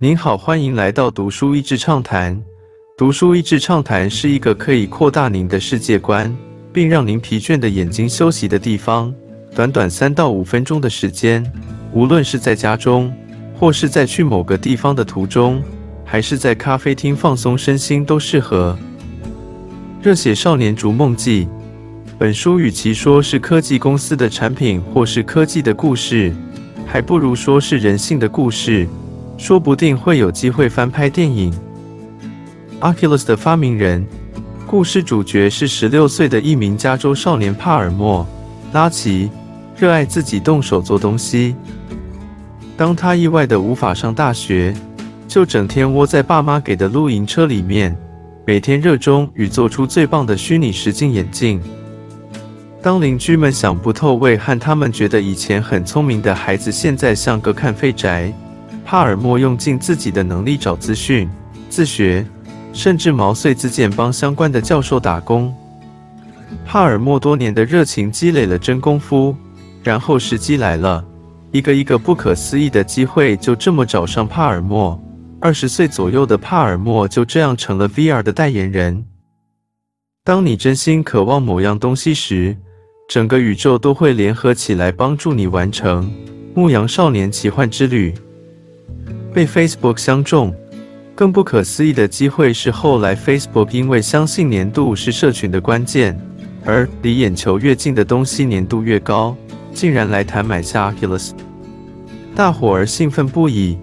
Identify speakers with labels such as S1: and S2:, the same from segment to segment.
S1: 您好，欢迎来到读书益智畅谈。读书益智畅谈是一个可以扩大您的世界观，并让您疲倦的眼睛休息的地方。短短三到五分钟的时间，无论是在家中，或是在去某个地方的途中，还是在咖啡厅放松身心，都适合。热血少年逐梦记。本书与其说是科技公司的产品，或是科技的故事，还不如说是人性的故事。说不定会有机会翻拍电影。Oculus 的发明人，故事主角是十六岁的一名加州少年帕尔默·拉奇，热爱自己动手做东西。当他意外的无法上大学，就整天窝在爸妈给的露营车里面，每天热衷于做出最棒的虚拟实境眼镜。当邻居们想不透为和他们觉得以前很聪明的孩子现在像个看废宅，帕尔默用尽自己的能力找资讯、自学，甚至毛遂自荐帮相关的教授打工。帕尔默多年的热情积累了真功夫，然后时机来了，一个一个不可思议的机会就这么找上帕尔默。二十岁左右的帕尔默就这样成了 VR 的代言人。当你真心渴望某样东西时，整个宇宙都会联合起来帮助你完成《牧羊少年奇幻之旅》。被 Facebook 相中，更不可思议的机会是，后来 Facebook 因为相信年度是社群的关键，而离眼球越近的东西年度越高，竟然来谈买下 Oculus。大伙儿兴奋不已，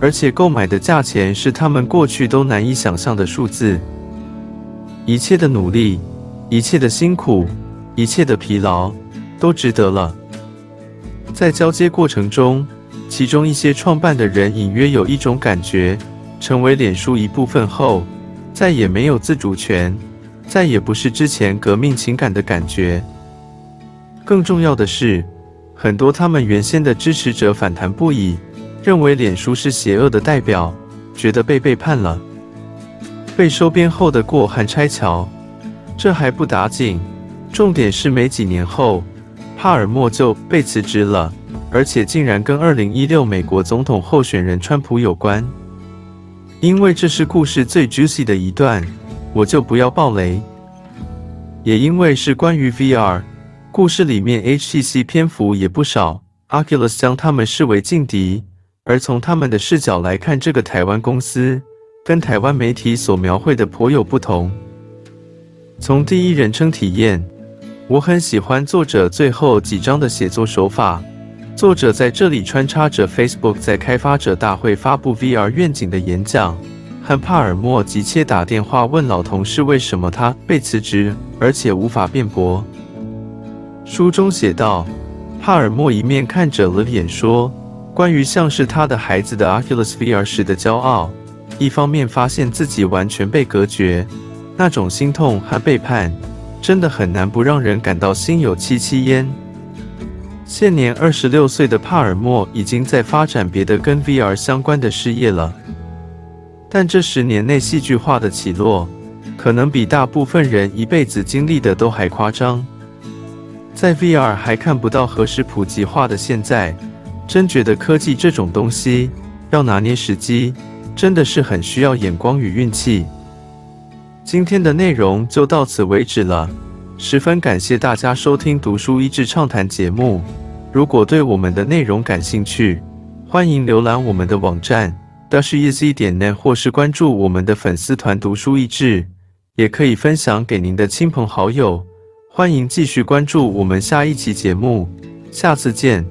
S1: 而且购买的价钱是他们过去都难以想象的数字。一切的努力，一切的辛苦。一切的疲劳都值得了。在交接过程中，其中一些创办的人隐约有一种感觉：成为脸书一部分后，再也没有自主权，再也不是之前革命情感的感觉。更重要的是，很多他们原先的支持者反弹不已，认为脸书是邪恶的代表，觉得被背叛了，被收编后的过汉拆桥。这还不打紧。重点是没几年后，帕尔默就被辞职了，而且竟然跟二零一六美国总统候选人川普有关。因为这是故事最 juicy 的一段，我就不要爆雷。也因为是关于 VR，故事里面 HTC 篇幅也不少，Oculus 将他们视为劲敌。而从他们的视角来看，这个台湾公司跟台湾媒体所描绘的颇有不同。从第一人称体验。我很喜欢作者最后几章的写作手法。作者在这里穿插着 Facebook 在开发者大会发布 VR 愿景的演讲，和帕尔默急切打电话问老同事为什么他被辞职，而且无法辩驳。书中写道，帕尔默一面看着了演说关于像是他的孩子的 Oculus VR 时的骄傲，一方面发现自己完全被隔绝，那种心痛和背叛。真的很难不让人感到心有戚戚焉。现年二十六岁的帕尔默已经在发展别的跟 VR 相关的事业了，但这十年内戏剧化的起落，可能比大部分人一辈子经历的都还夸张。在 VR 还看不到何时普及化的现在，真觉得科技这种东西要拿捏时机，真的是很需要眼光与运气。今天的内容就到此为止了，十分感谢大家收听《读书益智畅谈》节目。如果对我们的内容感兴趣，欢迎浏览我们的网站 dashiz 点 net，或是关注我们的粉丝团“读书益智”，也可以分享给您的亲朋好友。欢迎继续关注我们下一期节目，下次见。